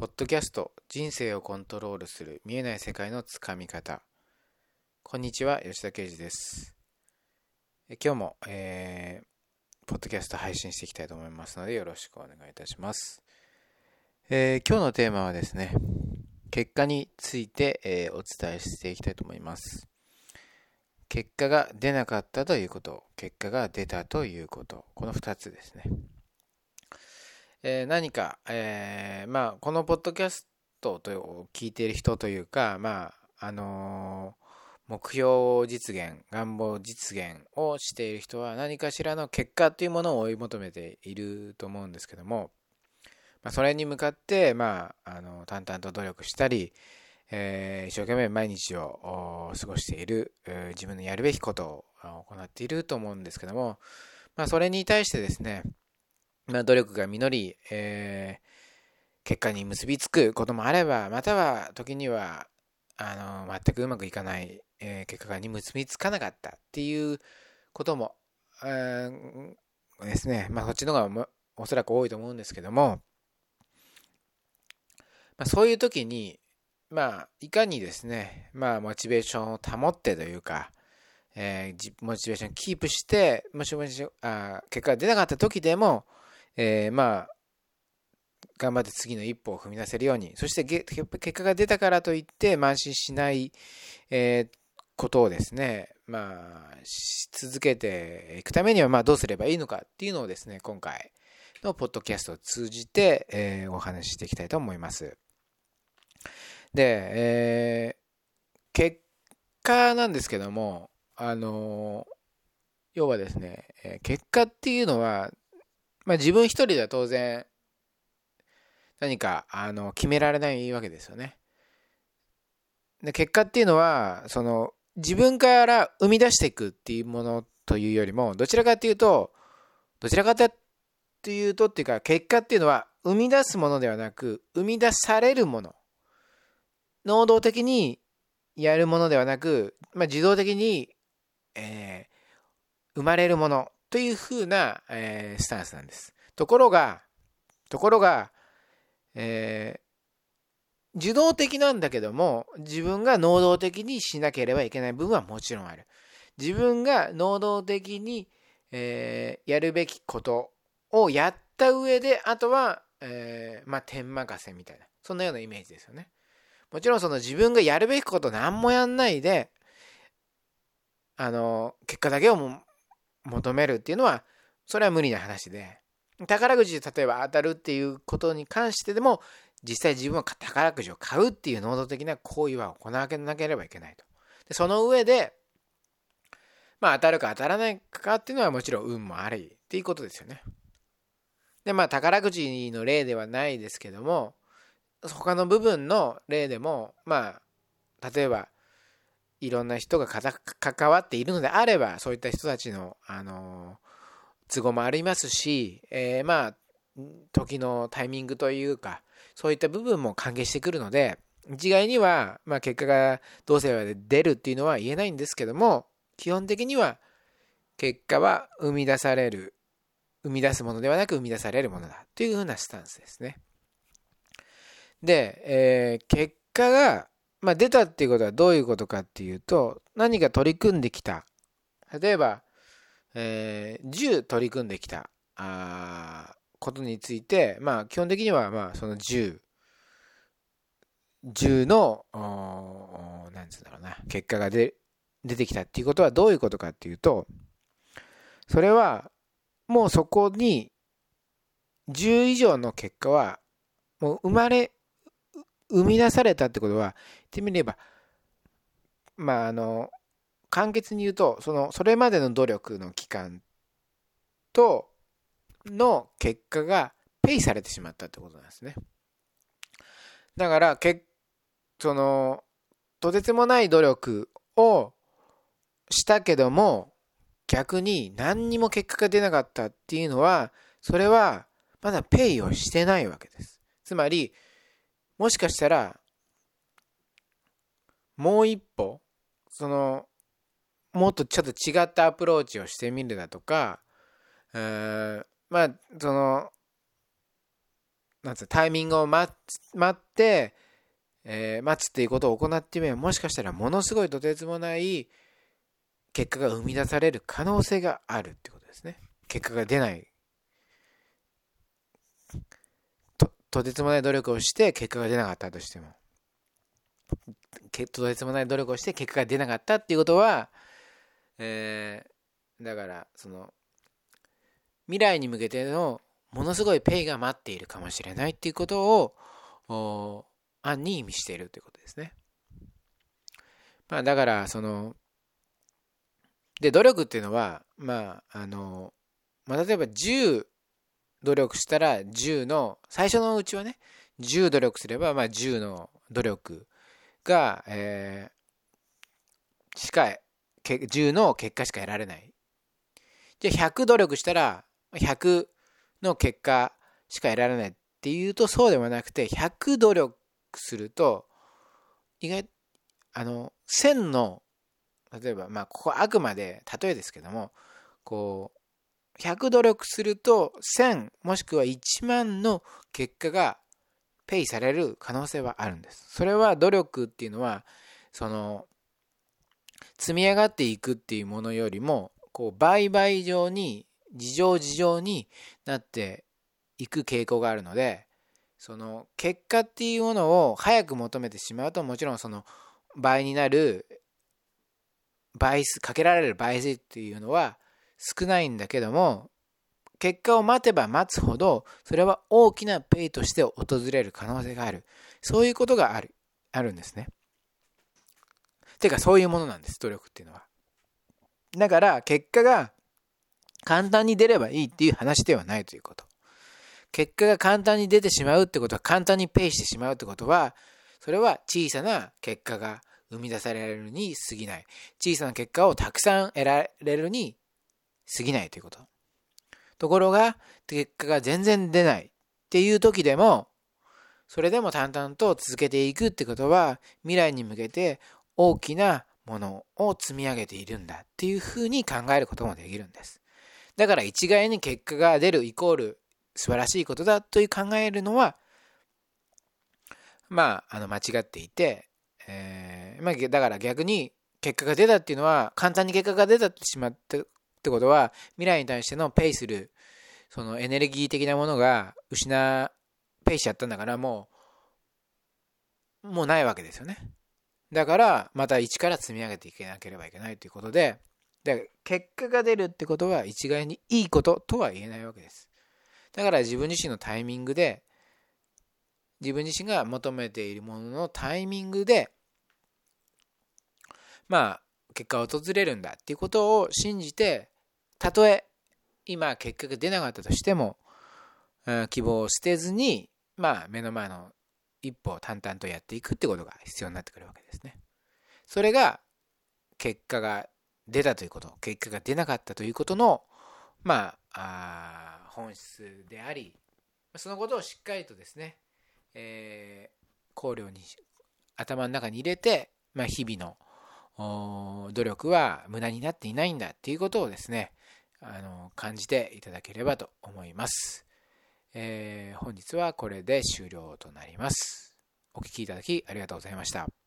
ポッドキャスト人生をコントロールする見えない世界のつかみ方。こんにちは吉田啓二です。今日も、えー、ポッドキャスト配信していきたいと思いますのでよろしくお願いいたします、えー、今日のテーマはですね結果について、えー、お伝えしていきたいと思います。結果が出なかったということ結果が出たということこの2つですね。えー、何か、えー、まあ、このポッドキャストと聞いている人というか、まあ、あのー、目標実現、願望実現をしている人は何かしらの結果というものを追い求めていると思うんですけども、まあ、それに向かって、まあ、あの淡々と努力したり、えー、一生懸命毎日を過ごしている、えー、自分のやるべきことを行っていると思うんですけども、まあ、それに対してですね、まあ、努力が実り、えー、結果に結びつくこともあれば、または時には、あの、全くうまくいかない、えー、結果に結びつかなかったっていうことも、えー、ですね、まあ、そっちの方がおそらく多いと思うんですけども、まあ、そういう時に、まあ、いかにですね、まあ、モチベーションを保ってというか、えー、モチベーションキープして、もしもしあ結果が出なかった時でも、えー、まあ、頑張って次の一歩を踏み出せるように、そして結果が出たからといって慢心しない、えー、ことをですね、まあ、続けていくためには、まあ、どうすればいいのかっていうのをですね、今回のポッドキャストを通じて、えー、お話ししていきたいと思います。で、えー、結果なんですけども、あの要はですね、結果っていうのはまあ、自分一人では当然何かあの決められないわけですよね。で結果っていうのはその自分から生み出していくっていうものというよりもどちらかっていうとどちらかというとっていうか結果っていうのは生み出すものではなく生み出されるもの能動的にやるものではなく、まあ、自動的に、えー、生まれるものというふうな、えー、スタンスなんです。ところが、ところが、えー、受動的なんだけども、自分が能動的にしなければいけない部分はもちろんある。自分が能動的に、えー、やるべきことをやった上で、あとは、えー、まあ、点任せみたいな、そんなようなイメージですよね。もちろんその自分がやるべきこと何もやんないで、あの、結果だけを求めるっていうのは、それは無理な話で、宝くじで例えば当たるっていうことに関してでも、実際自分は宝くじを買うっていう能動的な行為は行わなければいけないと。でその上で、まあ当たるか当たらないかっていうのはもちろん運もありっていうことですよね。で、まあ宝くじの例ではないですけども、他の部分の例でも、まあ、例えば、いろんな人が関わっているのであれば、そういった人たちの、あの都合もありますし、えー、まあ、時のタイミングというか、そういった部分も関係してくるので、一概には、まあ、結果がどうせば出るっていうのは言えないんですけども、基本的には、結果は生み出される、生み出すものではなく生み出されるものだというふうなスタンスですね。で、えー、結果がまあ、出たっていうことはどういうことかっていうと、何か取り組んできた。例えば、えー、10取り組んできた。あことについて、まあ、基本的には、まあ、その10、10の、なんつうんだろうな、結果が出出てきたっていうことはどういうことかっていうと、それは、もうそこに、10以上の結果は、もう生まれ生み出されたってことは、言ってみれば、まあ、あの、簡潔に言うと、その、それまでの努力の期間と、の結果がペイされてしまったってことなんですね。だから、けその、とてつもない努力をしたけども、逆に何にも結果が出なかったっていうのは、それはまだペイをしてないわけです。つまり、もしかしたら、もう一歩、その、もっとちょっと違ったアプローチをしてみるだとか、まあ、その、なんつうタイミングを待待って、えー、待つっていうことを行ってみれば、もしかしたらものすごいとてつもない結果が生み出される可能性があるってことですね。結果が出ないと。てつもない努力をして結果が出なかったとしても。とてつもない努力をして結果が出なかったっていうことは、えー、だからその未来に向けてのものすごいペイが待っているかもしれないっていうことを案に意味しているということですね。まあだからそので努力っていうのはまああの、まあ、例えば10努力したら10の最初のうちはね10努力すればまあ10の努力が、えー、しか10の結果しか得られない。じゃあ100努力したら100の結果しか得られないっていうとそうではなくて100努力すると意外あの1000の例えばまあここあくまで例えですけどもこう100努力すると1000もしくは1万の結果がペイされる可能性はあるんです。それは努力っていうのはその積み上がっていくっていうものよりもこう倍々上に事情事情になっていく傾向があるのでその結果っていうものを早く求めてしまうともちろんその倍になる倍数かけられる倍数っていうのは少ないんだけども結果を待てば待つほどそれは大きなペイとして訪れる可能性があるそういうことがあるあるんですねてかそういうものなんです努力っていうのはだから結果が簡単に出ればいいっていう話ではないということ。結果が簡単に出てしまうってことは簡単にペイしてしまうってことは、それは小さな結果が生み出されるに過ぎない。小さな結果をたくさん得られるに過ぎないということ。ところが、結果が全然出ないっていう時でも、それでも淡々と続けていくってことは、未来に向けて大きなものを積み上げているんだっていうふうに考えることもできるんです。だから一概に結果が出るイコール素晴らしいことだという考えるのは、まあ、あの間違っていて、えー、まあ、だから逆に結果が出たっていうのは、簡単に結果が出たってしまったってことは、未来に対してのペイする、そのエネルギー的なものが失、ペイしちゃったんだから、もう、もうないわけですよね。だから、また一から積み上げていけなければいけないということで、で結果が出るってことは一概にいいこととは言えないわけです。だから自分自身のタイミングで自分自身が求めているもののタイミングでまあ結果が訪れるんだっていうことを信じてたとえ今結果が出なかったとしても希望を捨てずにまあ目の前の一歩を淡々とやっていくってことが必要になってくるわけですね。それが結果が出たということ、結果が出なかったということの、まあ、あ本質であり、そのことをしっかりとですね、えー、考慮に、頭の中に入れて、まあ、日々の努力は無駄になっていないんだっていうことをですね、あの感じていただければと思います。えー、本日はこれで終了となります。お聴きいただきありがとうございました。